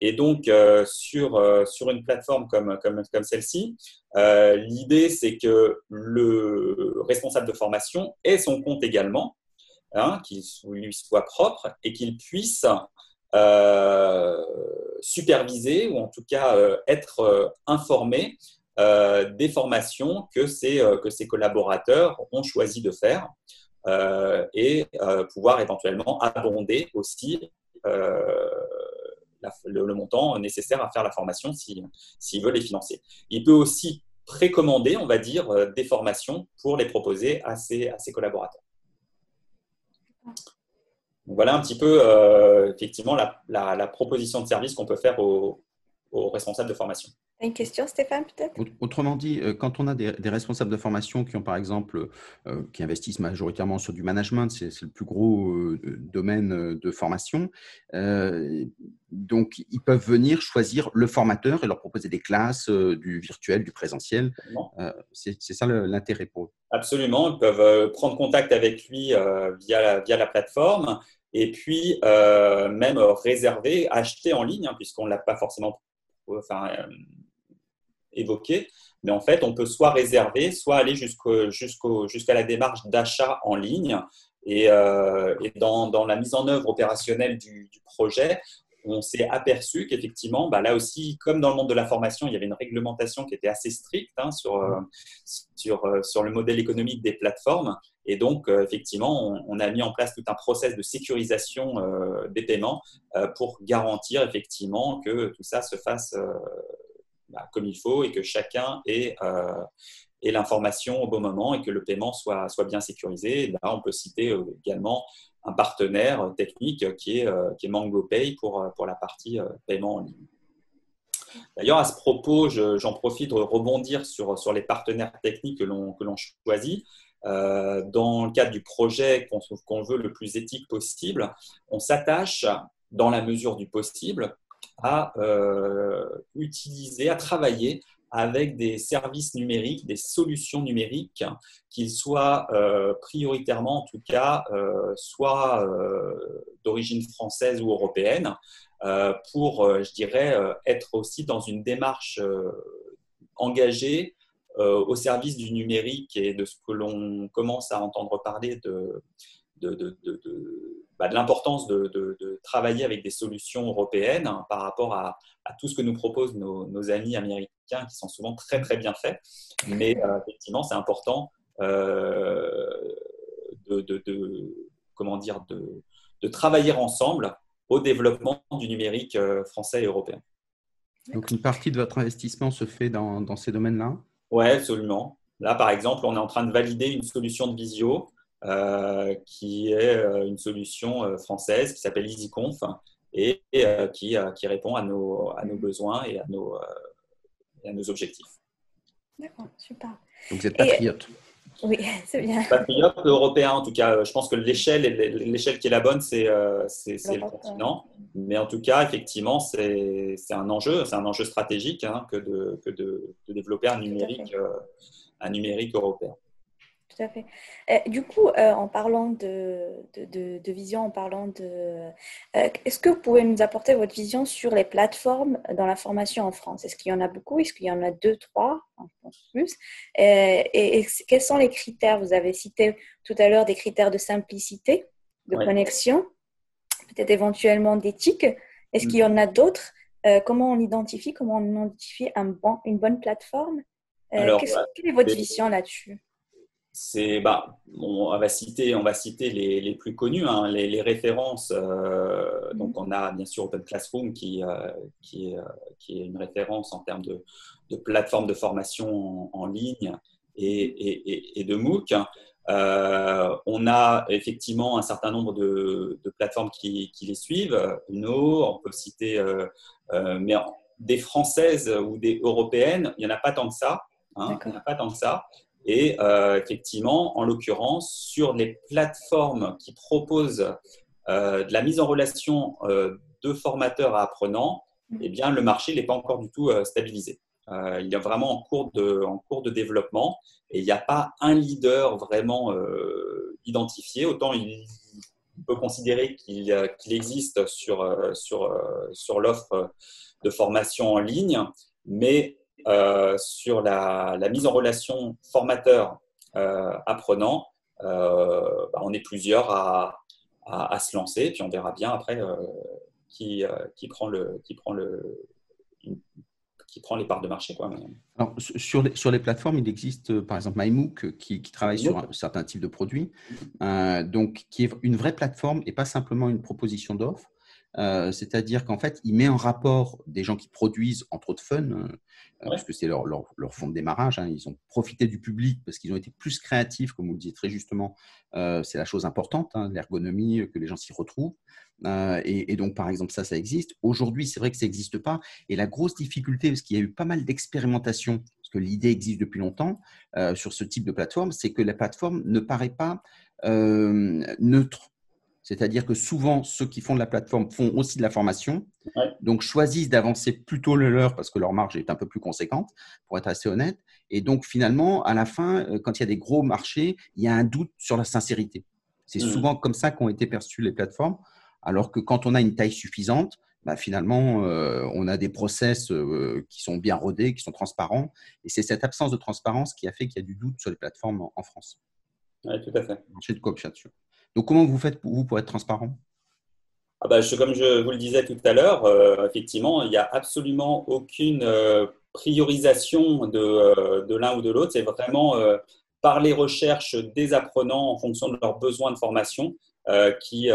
Et donc, euh, sur, euh, sur une plateforme comme, comme, comme celle-ci, euh, l'idée, c'est que le responsable de formation ait son compte également, hein, qu'il lui soit propre et qu'il puisse superviser ou en tout cas être informé des formations que ses, que ses collaborateurs ont choisi de faire et pouvoir éventuellement abonder aussi le, montant nécessaire à faire la formation s'il veut les financer. Il peut aussi précommander, on va dire, euh, des formations pour les proposer à ses, collaborateurs. voilà un petit peu, euh, effectivement, la, proposition de service qu'on peut faire aux, aux responsables de formation. Une question, Stéphane, peut-être? Autrement dit, euh, quand on a des, responsables de formation qui ont, par exemple, euh, qui investissent majoritairement sur du management, c'est le plus gros euh, domaine de formation, donc ils peuvent venir choisir le formateur et leur proposer des classes, du virtuel, du présentiel. c'est ça l'intérêt pour eux. Absolument, ils peuvent prendre contact avec lui via, la, via la plateforme et puis même réserver, acheter en ligne, hein, puisqu'on ne l'a pas forcément enfin, euh, évoqué. Mais en fait, on peut soit réserver, soit aller jusqu'à la démarche d'achat en ligne. Et, euh, dans, la mise en œuvre opérationnelle du, projet, on s'est aperçu qu'effectivement, bah, là aussi, comme dans le monde de la formation, il y avait une réglementation qui était assez stricte hein, sur, euh, sur, le modèle économique des plateformes. Et donc, euh, effectivement, on, a mis en place tout un process de sécurisation euh, des paiements euh, pour garantir effectivement que tout ça se fasse bah, comme il faut et que chacun ait, l'information au bon moment et que le paiement soit, bien sécurisé. là, on peut citer également un partenaire technique qui est, qui est MangoPay pour, la partie paiement en ligne. D'ailleurs, à ce propos, j'en profite de rebondir sur les partenaires techniques que l'on choisit. Euh, dans le cadre du projet qu'on veut le plus éthique possible, on s'attache, dans la mesure du possible, à euh, utiliser, à travailler avec des services numériques, des solutions numériques, qu'ils soient euh, prioritairement, en tout cas, soit d'origine française ou européenne, pour, je dirais, être aussi dans une démarche engagée au service du numérique et de ce que l'on commence à entendre parler de, bah, l'importance de, travailler avec des solutions européennes hein, par rapport à, tout ce que nous proposent nos, amis américains qui sont souvent très très bien faits. Mais euh, effectivement, c'est important euh, de, comment dire, de, travailler ensemble au développement du numérique euh, français et européen. Donc une partie de votre investissement se fait dans ces domaines-là? Oui, absolument. Là, par exemple, on est en train de valider une solution de visio euh, qui est euh, une solution euh, française qui s'appelle EasyConf et, qui, qui, répond à nos, à nos besoins et à nos, à nos objectifs. D'accord, super. Donc vous êtes patriote. Oui, c'est bien. Patriote européen, en tout cas. Je pense que l'échelle, l'échelle qui est la bonne, c'est, le continent. Mais en tout cas, effectivement, c'est, un enjeu, c'est un enjeu stratégique hein, que, de, que de, de, développer un numérique, un numérique européen tout à fait. Euh, du coup, euh, en parlant de, de, vision, en parlant de... Euh, est-ce que vous pouvez nous apporter votre vision sur les plateformes dans la formation en France? Est-ce qu'il y en a beaucoup? Est-ce qu'il y en a deux, trois? Plus. Et, quels sont les critères? Vous avez cité tout à l'heure des critères de simplicité, de connexion, peut-être éventuellement d'éthique. Est-ce qu'il y en a d'autres? Comment on identifie Comment on identifie un bon, une bonne plateforme? Bah, Quelle est votre vision là-dessus? C'est bah, on, va citer on va citer les, les plus connus hein, les, les, références euh, donc on a bien sûr Open Classroom qui euh, qui, euh, qui, est, une référence en termes de, de plateforme de formation en, ligne et, et, et, de MOOC. On a effectivement un certain nombre de, de plateformes qui, qui, les suivent. Uno on peut citer mais des françaises ou des européennes il n'y en a pas tant que ça hein, il n'y en a pas tant que ça et euh, effectivement, en l'occurrence, sur les plateformes qui proposent euh, de la mise en relation euh, de formateurs à apprenants, mm. eh bien, le marché n'est pas encore du tout stabilisé. il est vraiment en cours de, en cours de développement et il n'y a pas un leader vraiment identifié. Autant il peut considérer qu'il existe sur, sur, sur l'offre de formation en ligne, mais euh, sur la, mise en relation formateur-apprenant, euh, euh, bah, on est plusieurs à, se lancer, puis on verra bien après qui, qui, prend le, qui, prend le, qui prend les parts de marché. Quoi. Alors, sur, les, sur les plateformes, il existe par exemple MyMOOC qui, qui travaille sur un certain type de produits, donc qui est une vraie plateforme et pas simplement une proposition d'offre. C'est-à-dire qu'en fait, il met en rapport des gens qui produisent, entre autres fun, euh, parce que c'est leur, leur, leur, fond de démarrage. Hein. Ils ont profité du public parce qu'ils ont été plus créatifs, comme vous le disiez très justement. Euh, c'est la chose importante, hein, l'ergonomie, euh, que les gens s'y retrouvent. et, donc, par exemple, ça, ça existe. Aujourd'hui, c'est vrai que ça n'existe pas. Et la grosse difficulté, parce qu'il y a eu pas mal d'expérimentations, parce que l'idée existe depuis longtemps sur ce type de plateforme, c'est que la plateforme ne paraît pas neutre. C'est-à-dire que souvent, ceux qui font de la plateforme font aussi de la formation, donc choisissent d'avancer plutôt le leur parce que leur marge est un peu plus conséquente, pour être assez honnête. Et donc, finalement, à la fin, euh, quand il y a des gros marchés, il y a un doute sur la sincérité. C'est mmh. souvent comme ça qu'ont été perçues les plateformes, alors que quand on a une taille suffisante, bah, finalement, euh, on a des process euh, qui sont bien rodés, qui sont transparents. Et c'est cette absence de transparence qui a fait qu'il y a du doute sur les plateformes en, France. Oui, tout à fait. Marché de cooptation. Donc, comment vous faites pour, vous pour être transparent? Ah bah, Comme je vous le disais tout à l'heure, euh, effectivement, il n'y a absolument aucune euh, priorisation de, euh, de l'un ou de l'autre. C'est vraiment par les recherches des apprenants en fonction de leurs besoins de formation, qui,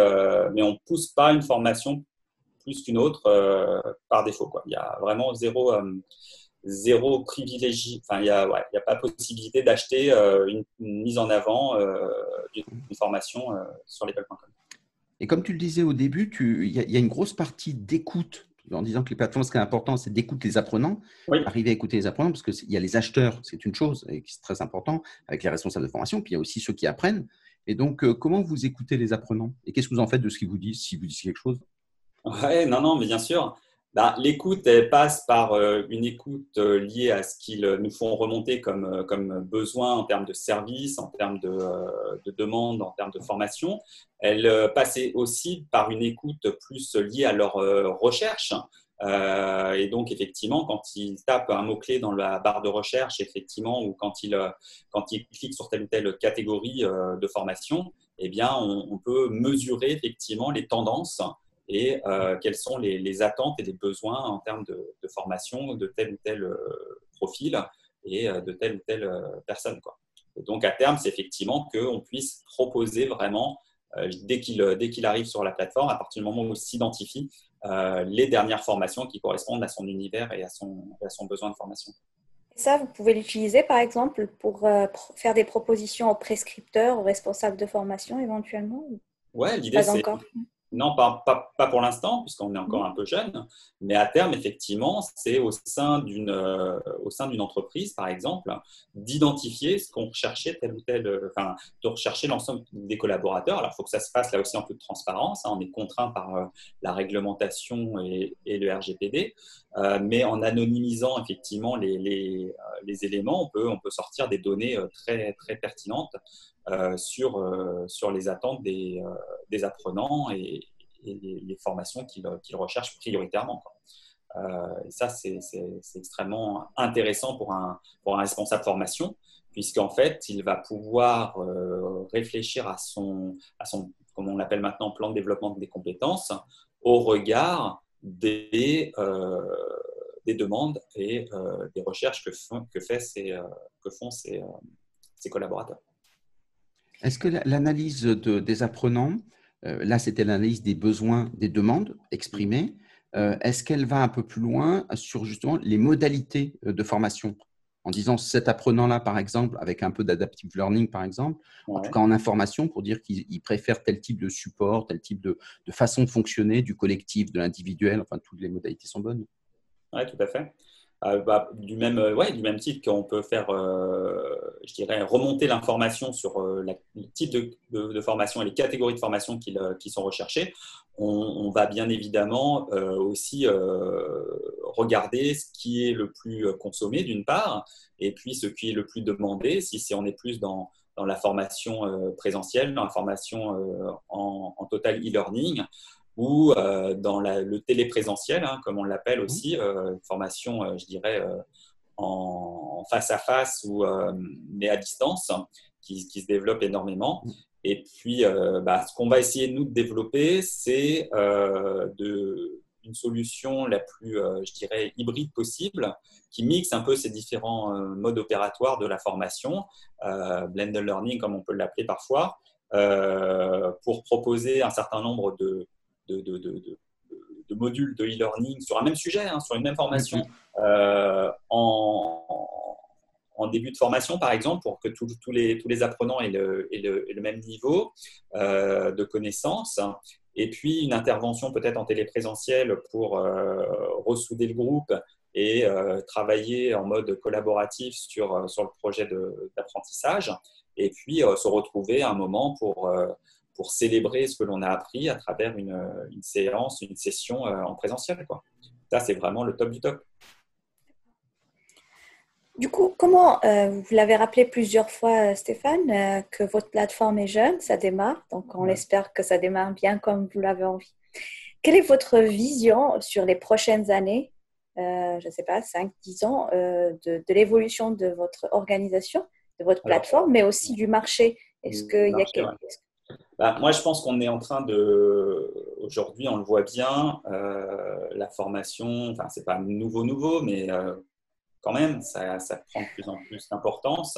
mais on ne pousse pas une formation plus qu'une autre par défaut. Il y a vraiment zéro zéro privilégié. Enfin, il n'y a, ouais, a, pas possibilité d'acheter euh, une, mise en avant euh, d'une formation euh, sur l'école.com. Et comme tu le disais au début, il y, y, a une grosse partie d'écoute en disant que les plateformes, ce qui est important, c'est d'écouter les apprenants, arriver à écouter les apprenants, parce qu'il y a les acheteurs, c'est une chose, et c'est très important, avec les responsables de formation, puis il y a aussi ceux qui apprennent. Et donc, comment vous écoutez les apprenants? Et qu'est-ce que vous en faites de ce qu'ils vous disent, si vous disent quelque chose? Ouais, non, non, mais bien sûr. Bah, l'écoute passe par euh, une écoute euh, liée à ce qu'ils nous font remonter comme, euh, comme besoin en termes de services, en termes de, de demandes, en termes de formation. Elle passe aussi par une écoute plus liée à leur recherche. et donc, effectivement, quand il tape un mot-clé dans la barre de recherche, effectivement, ou quand il, quand clique sur telle ou telle catégorie de formation, eh bien, on, peut mesurer effectivement les tendances et quelles sont les, attentes et les besoins en termes de, formation de tel ou tel profil et de telle ou telle personne. Quoi. Et donc, à terme, c'est effectivement qu'on puisse proposer vraiment, euh, dès qu'il arrive sur la plateforme, à partir du moment où il s'identifie, euh, les dernières formations qui correspondent à son univers et à son, à son besoin de formation. Ça, vous pouvez l'utiliser, par exemple, pour euh, faire des propositions aux prescripteurs, aux responsables de formation, éventuellement? Ouais, l'idée, c'est non, pas, pas, pour l'instant, puisqu'on est encore un peu jeune, mais à terme, effectivement, c'est au sein d'une euh, au sein d'une entreprise, par exemple, d'identifier ce qu'on recherchait tel ou tel, euh, enfin, de rechercher l'ensemble des collaborateurs. Alors, il faut que ça se fasse là aussi en toute transparence. Hein. on est contraint par euh, la réglementation et, le RGPD, mais en anonymisant effectivement les, les, les, éléments, on peut, on peut sortir des données très, très pertinentes sur, euh, sur les attentes des, euh, des apprenants et, les, formations qu'ils recherchent prioritairement. et ça, c'est extrêmement intéressant pour un, pour un responsable formation, puisqu'en fait, il va pouvoir réfléchir à son, à son, comme on l'appelle maintenant, plan de développement des compétences au regard des, des demandes et des recherches que, font, que, fait que font ses, ses collaborateurs. Est-ce que l'analyse des apprenants, euh, là c'était l'analyse des besoins, des demandes exprimées, euh, est-ce qu'elle va un peu plus loin sur justement les modalités euh, de formation? En disant cet apprenant-là, par exemple, avec un peu d'adaptive learning, par exemple, en tout cas en information, pour dire qu'il préfère tel type de support, tel type de, de, façon de fonctionner, du collectif, de l'individuel, enfin, toutes les modalités sont bonnes. Oui, tout à fait. Euh, bah, du, même, euh, ouais, du même type qu'on peut faire, euh, je dirais, remonter l'information sur le type de, formation et les catégories de formation qui, sont recherchées, on, va bien évidemment aussi regarder ce qui est le plus consommé d'une part, et puis ce qui est le plus demandé, si, on est plus dans, la formation présentielle, dans la formation en total e-learning, ou euh, dans le téléprésentiel, hein, comme on l'appelle mmh. aussi, euh, formation, euh, je dirais, en, face à face ou mais à distance, qui, qui, se développe énormément. Mmh. Et puis, bah, ce qu'on va essayer nous de développer, c'est de une solution la plus, je dirais, hybride possible, qui mixe un peu ces différents modes opératoires de la formation, blended learning comme on peut l'appeler parfois, pour proposer un certain nombre de, de, de, de, de modules de e-learning sur un même sujet, hein, sur une même formation, euh, en, en, début de formation, par exemple, pour que tous les, tous les apprenants aient le, le, le même niveau euh, de connaissances. Et puis une intervention peut-être en téléprésentiel pour euh, ressouder le groupe et travailler en mode collaboratif sur, sur le projet d'apprentissage. Et puis se retrouver à un moment pour pour célébrer ce que l'on a appris à travers une, une séance, une session euh, en présentiel. Quoi. Ça, c'est vraiment le top du top. Du coup, comment, euh, vous l'avez rappelé plusieurs fois, euh, Stéphane, que votre plateforme est jeune, ça démarre, donc on espère que ça démarre bien comme vous l'avez envie. Quelle est votre vision sur les prochaines années, je ne sais pas, 5-10 ans, de, de l'évolution de votre organisation, de votre plateforme, mais aussi du marché? Est-ce qu'il y a bah, moi, je pense qu'on est en train de. Aujourd'hui, on le voit bien, euh, la formation, enfin, c'est pas nouveau, nouveau, mais euh, quand même, ça, ça, prend de plus en plus d'importance.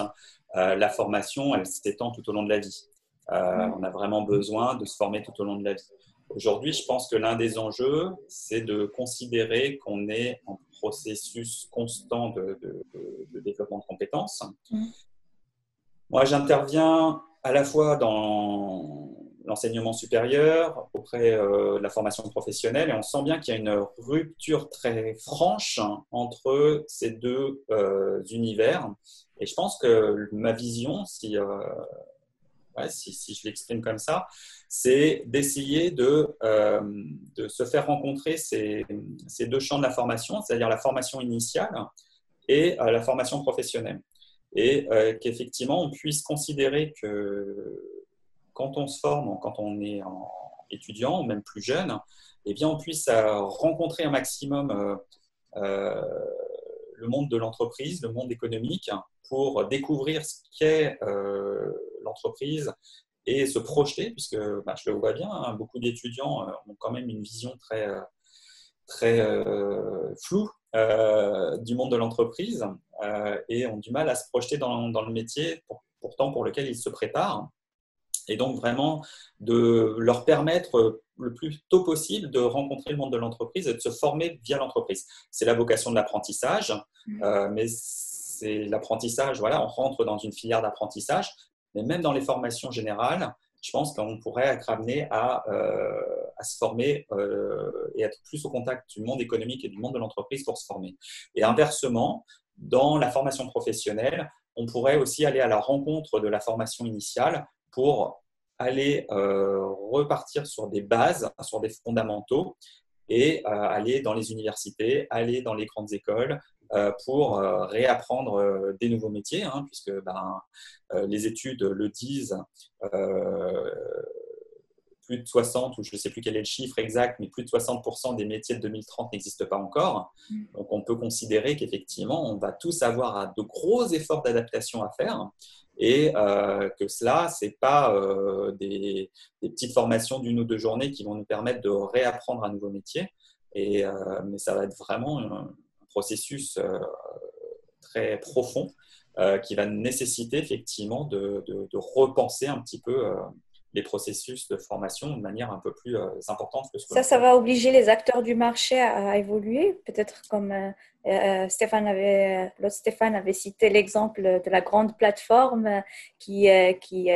Euh, la formation, elle s'étend tout au long de la vie. On a vraiment besoin de se former tout au long de la vie. Aujourd'hui, je pense que l'un des enjeux, c'est de considérer qu'on est en processus constant de, développement de compétences. Mm. Moi, j'interviens à la fois dans l'enseignement supérieur, auprès euh, de la formation professionnelle, et on sent bien qu'il y a une rupture très franche entre ces deux euh, univers. Et je pense que ma vision, si, euh, si, si, je l'exprime comme ça, c'est d'essayer de, de, se faire rencontrer ces, ces, deux champs de la formation, c'est-à-dire la formation initiale et la formation professionnelle et euh, qu'effectivement on puisse considérer que quand on se forme, quand on est étudiant ou même plus jeune, eh bien, on puisse rencontrer un maximum le monde de l'entreprise, le monde économique, pour découvrir ce qu'est l'entreprise et se projeter, puisque bah, je le vois bien, hein, beaucoup d'étudiants ont quand même une vision très floue du monde de l'entreprise et ont du mal à se projeter dans, dans le métier, pourtant pour lequel ils se préparent et donc vraiment de leur permettre le plus tôt possible de rencontrer le monde de l'entreprise et de se former via l'entreprise. C'est la vocation de l'apprentissage, mmh. euh, mais c'est l'apprentissage, voilà, on rentre dans une filière d'apprentissage, mais même dans les formations générales, je pense qu'on pourrait être amené à, euh, à se former euh, et être plus au contact du monde économique et du monde de l'entreprise pour se former. Et inversement, dans la formation professionnelle, on pourrait aussi aller à la rencontre de la formation initiale pour aller euh, repartir sur des bases, sur des fondamentaux et euh, aller dans les universités, aller dans les grandes écoles euh, pour réapprendre des nouveaux métiers, hein, puisque ben, les études le disent plus de 60, ou je ne sais plus quel est le chiffre exact, mais plus de 60% des métiers de 2030 n'existent pas encore. Mm. Donc on peut considérer qu'effectivement, on va tous avoir de gros efforts d'adaptation à faire et euh, que cela, ce n'est pas euh, des, petites formations d'une ou deux journées qui vont nous permettre de réapprendre un nouveau métier, et, euh, mais ça va être vraiment un, processus très profond qui va nécessiter effectivement de, de, de, repenser un petit peu les processus de formation de manière un peu plus euh, importante que ce que Ça, ça va obliger les acteurs du marché à, évoluer, peut-être comme euh, euh, Stéphane avait, l'autre Stéphane avait cité l'exemple de la grande plateforme qui, qui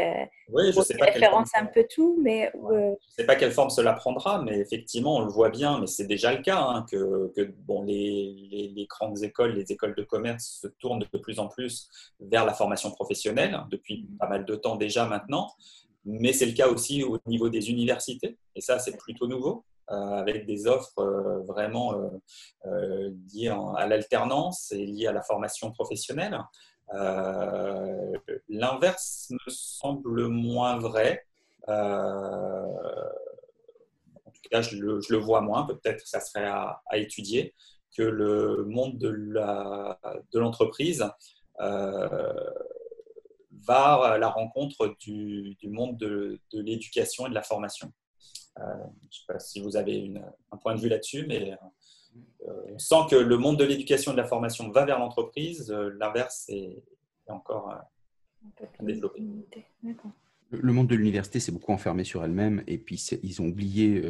oui, je sais pas référence un peu tout, mais... je ne sais pas quelle forme cela prendra, mais effectivement, on le voit bien, mais c'est déjà le cas, hein, que, que, bon, les, les, les, grandes écoles, les écoles de commerce se tournent de plus en plus vers la formation professionnelle, depuis pas mal de temps déjà maintenant mais c'est le cas aussi au niveau des universités, et ça c'est plutôt nouveau, euh, avec des offres euh, vraiment euh, liées à l'alternance et liées à la formation professionnelle. L'inverse me semble moins vrai. en tout cas, je le, vois moins, peut-être ça serait à, étudier, que le monde de l'entreprise va à la rencontre du, monde de, l'éducation et de la formation. Euh, je ne sais pas si vous avez un point de vue là-dessus, mais euh, on sent que le monde de l'éducation et de la formation va vers l'entreprise, euh, l'inverse est, encore développé. Le monde de l'université s'est beaucoup enfermé sur elle-même et puis ils ont oublié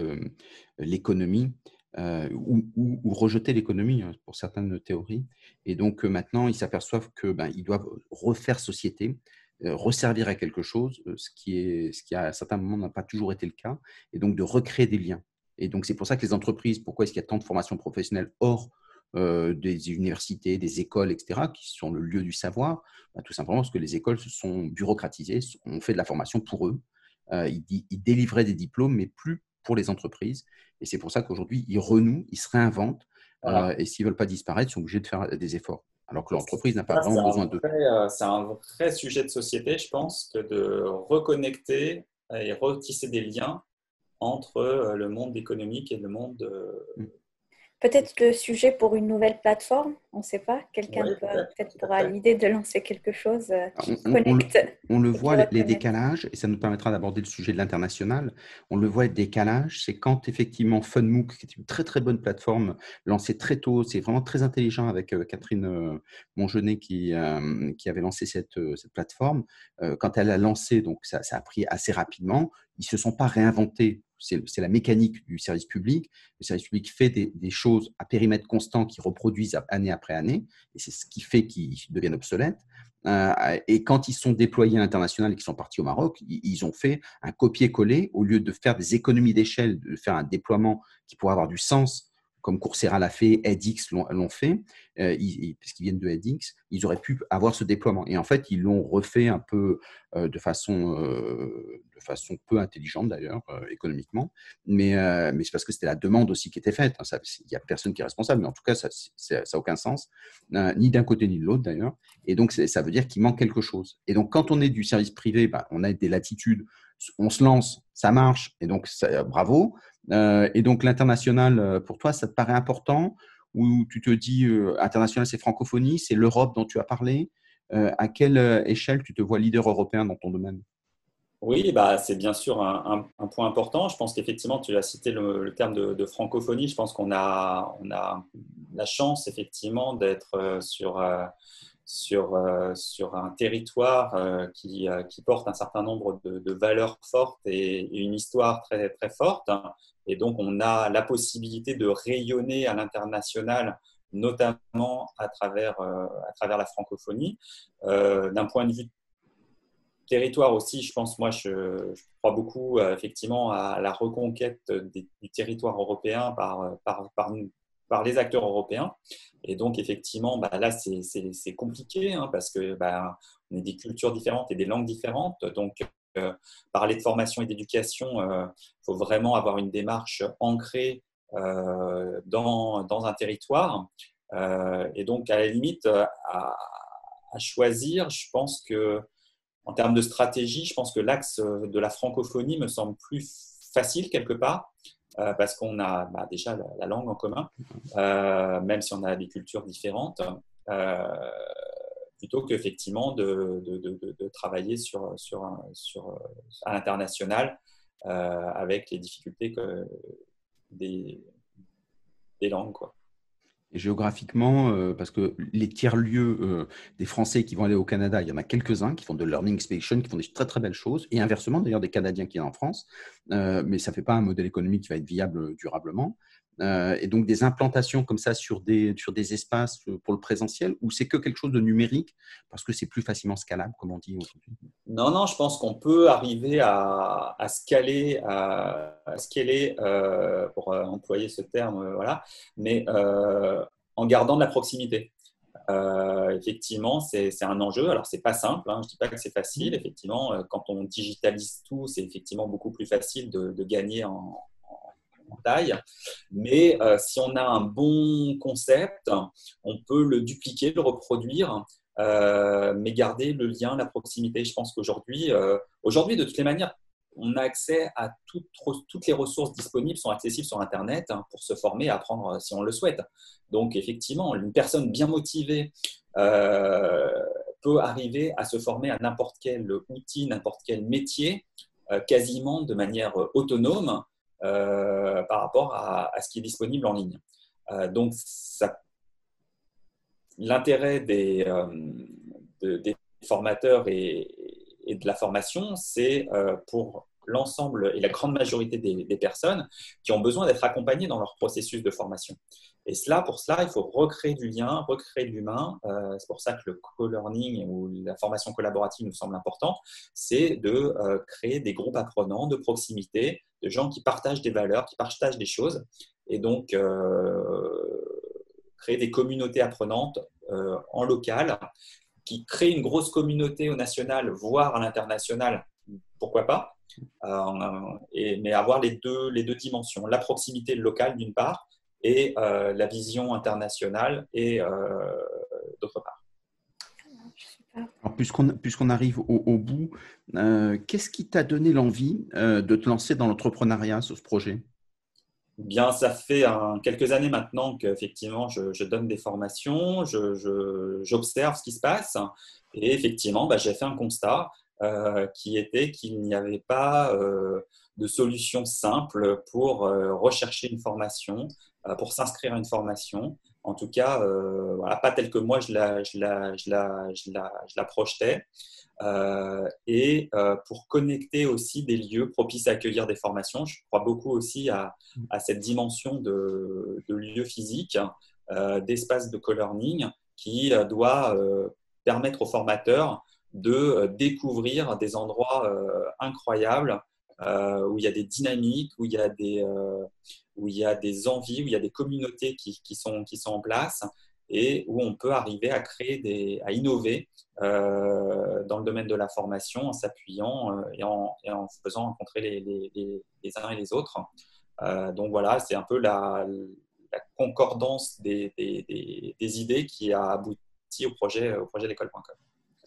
l'économie. ou, ou, rejeter l'économie hein, pour certaines théories. Et donc maintenant, ils s'aperçoivent qu'ils ben, doivent refaire société, euh, resservir à quelque chose, euh, ce qui, est, ce qui à certains moments n'a pas toujours été le cas, et donc de recréer des liens. Et donc c'est pour ça que les entreprises, pourquoi est-ce qu'il y a tant de formations professionnelles hors euh, des universités, des écoles, etc., qui sont le lieu du savoir? Bah, Tout simplement parce que les écoles se sont bureaucratisées, on fait de la formation pour eux. ils, ils, délivraient des diplômes, mais plus pour les entreprises. Et c'est pour ça qu'aujourd'hui, ils renouent, ils se réinventent. et s'ils ne veulent pas disparaître, ils sont obligés de faire des efforts alors que l'entreprise n'a pas vraiment besoin de. Euh, c'est un vrai sujet de société, je pense, que de reconnecter et retisser des liens entre euh, le monde économique et le monde mm. Peut-être le sujet pour une nouvelle plateforme, on ne sait pas. Quelqu'un peut-être pourra l'idée de lancer quelque chose. Euh, on, le, voit, les décalages, et ça nous permettra d'aborder le sujet de l'international. On le voit, les décalages, c'est quand effectivement FunMOOC, qui est une très très bonne plateforme, lancée très tôt, c'est vraiment très intelligent avec euh, Catherine euh, Mongenet qui, qui avait lancé cette, cette plateforme. Quand elle a lancé, donc ça, ça a pris assez rapidement, ils ne se sont pas réinventés c'est la mécanique du service public. Le service public fait des, choses à périmètre constant qui reproduisent année après année, et c'est ce qui fait qu'ils deviennent obsolètes. Euh, et quand ils sont déployés à l'international et qu'ils sont partis au Maroc, ils, ont fait un copier-coller au lieu de faire des économies d'échelle, de faire un déploiement qui pourrait avoir du sens comme Coursera l'a fait, edX l'ont fait, euh, parce qu'ils viennent de edX, ils auraient pu avoir ce déploiement. Et en fait, ils l'ont refait un peu euh, de, façon, euh, de façon peu intelligente d'ailleurs, économiquement, mais, mais c'est parce que c'était la demande aussi qui était faite. Hein. Il n'y a personne qui est responsable, mais en tout cas, ça n'a aucun sens, ni d'un côté ni de l'autre d'ailleurs. Et donc, ça veut dire qu'il manque quelque chose. Et donc, quand on est du service privé, bah, on a des latitudes on se lance, ça marche, et donc bravo. et donc l'international, pour toi, ça te paraît important? Ou tu te dis international, c'est francophonie, c'est l'Europe dont tu as parlé? À quelle échelle tu te vois leader européen dans ton domaine? Oui, bah, c'est bien sûr un, point important. Je pense qu'effectivement, tu as cité le, terme de, francophonie. Je pense qu'on a, on a la chance, effectivement, d'être euh, sur, euh, sur, euh, sur un territoire qui, qui, porte un certain nombre de, valeurs fortes et, une histoire très, très forte. Et donc, on a la possibilité de rayonner à l'international notamment à travers, à travers la francophonie. D'un point de vue territoire aussi, je pense, moi, je, crois beaucoup euh, effectivement à la reconquête du territoire européen par, par, par, les acteurs européens. Et donc, effectivement, bah, là, c'est compliqué hein, parce que bah, est des cultures différentes et des langues différentes. Donc, euh, parler de formation et d'éducation, il euh, faut vraiment avoir une démarche ancrée dans, dans, un territoire. et donc, à la limite, à, à choisir, je pense que en termes de stratégie, je pense que l'axe euh, de la francophonie me semble plus facile quelque part, euh, parce qu'on a bah, déjà la, langue en commun, euh, même si on a des cultures différentes, plutôt qu'effectivement de, de, travailler sur, sur, sur, à l'international avec les difficultés que des, des langues. Quoi géographiquement, euh, parce que les tiers-lieux euh, des Français qui vont aller au Canada, il y en a quelques-uns qui font de learning expedition, qui font des très très belles choses, et inversement d'ailleurs des Canadiens qui sont en France, euh, mais ça ne fait pas un modèle économique qui va être viable durablement. Euh, et donc des implantations comme ça sur des, sur des espaces euh, pour le présentiel ou c'est que quelque chose de numérique parce que c'est plus facilement scalable, comme on dit aujourd'hui? Non, non, je pense qu'on peut arriver à, scaler, à, scaler euh, pour employer ce terme, voilà, mais en gardant de la proximité. effectivement, c'est un enjeu. Alors, c'est pas simple. Hein, je dis pas que c'est facile. Effectivement, quand on digitalise tout, c'est effectivement beaucoup plus facile de gagner en, taille. Mais euh, si on a un bon concept, on peut le dupliquer, le reproduire, euh, mais garder le lien, la proximité. Je pense qu'aujourd'hui, euh, aujourd'hui, de toutes les manières, on a accès à toutes, toutes les ressources disponibles, sont accessibles sur Internet hein, pour se former, apprendre si on le souhaite. Donc, effectivement, une personne bien motivée peut arriver à se former à n'importe quel outil, n'importe quel métier, quasiment de manière autonome, euh, par rapport à, ce qui est disponible en ligne. Euh, donc, l'intérêt des, euh, formateurs et, de la formation, c'est pour l'ensemble et la grande majorité des, personnes qui ont besoin d'être accompagnées dans leur processus de formation. Et cela, pour cela, il faut recréer du lien, recréer de l'humain. Euh, c'est pour ça que le co-learning ou la formation collaborative nous semble important. C'est de euh, créer des groupes apprenants de proximité, de gens qui partagent des valeurs, qui partagent des choses. Et donc, euh, créer des communautés apprenantes en local qui créent une grosse communauté au national, voire à l'international, pourquoi pas, et, mais avoir les deux, les deux dimensions, la proximité locale d'une part et euh, la vision internationale et euh, d'autre part. puisqu'on arrive au, bout, qu'est-ce qui t'a donné l'envie de te lancer dans l'entrepreneuriat sur ce projet? Bien, ça fait quelques années maintenant qu'effectivement je, donne des formations, j'observe ce qui se passe et effectivement bah, j'ai fait un constat euh, qui était qu'il n'y avait pas euh, de solution simple pour euh, rechercher une formation, pour s'inscrire à une formation. En tout cas, pas telle que moi je la, je la, je la, je la, je la projetais. et pour connecter aussi des lieux propices à accueillir des formations. Je crois beaucoup aussi à, cette dimension de, de lieux physiques, d'espace de co-learning qui doit permettre aux formateurs de euh, découvrir des endroits euh, incroyables euh, où il y a des dynamiques, où il y a des, où il y a des envies, où il y a des communautés qui, qui, sont, qui sont en place et où on peut arriver à créer des, à innover dans le domaine de la formation en s'appuyant et, en, et en faisant rencontrer les, les, uns et les autres. donc voilà, c'est un peu la, la concordance des, des, des, idées qui a abouti au projet, au projet l'école.com.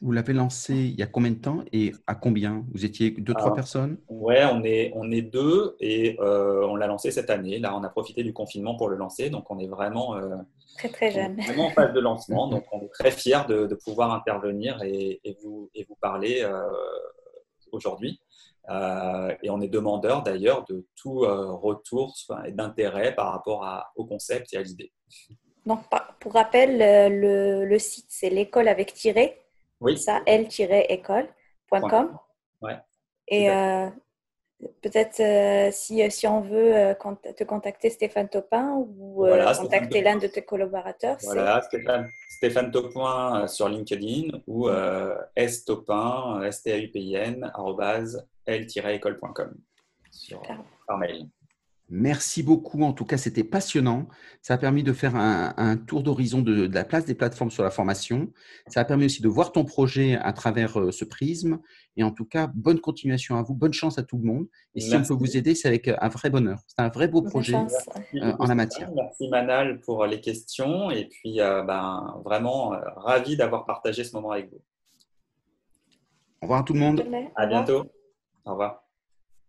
Vous l'avez lancé il y a combien de temps et à combien? Vous étiez deux, trois personnes? Ouais, on est, on est deux et euh, on l'a lancé cette année. Là, on a profité du confinement pour le lancer. Donc, on est vraiment, euh, très, très jeune. Vraiment en phase de lancement. Donc, on est très fiers de, pouvoir intervenir et, vous, et vous parler aujourd'hui. et on est demandeur d'ailleurs de tout retour et d'intérêt par rapport à, au concept et à l'idée. Donc, pour rappel, le, le site, c'est l'école avec tiré. Oui. Ça, l-école.com. Ouais. Et euh, peut-être euh, si, si on veut euh, te contacter Stéphane Topin ou contacter l'un de tes collaborateurs. Voilà, Stéphane, Stéphane Topin sur LinkedIn ou stopin, s t a u p i n l-école.com par mail. Merci beaucoup. En tout cas, c'était passionnant. Ça a permis de faire un, tour d'horizon de, la place des plateformes sur la formation. Ça a permis aussi de voir ton projet à travers euh, ce prisme. Et en tout cas, bonne continuation à vous. Bonne chance à tout le monde. Et si on peut vous aider, c'est avec un vrai bonheur. C'est un vrai beau projet euh, en la matière. Merci Manal pour les questions. Et puis, euh, ben, vraiment ravi d'avoir partagé ce moment avec vous. Au revoir à tout le monde. À bientôt. Au revoir.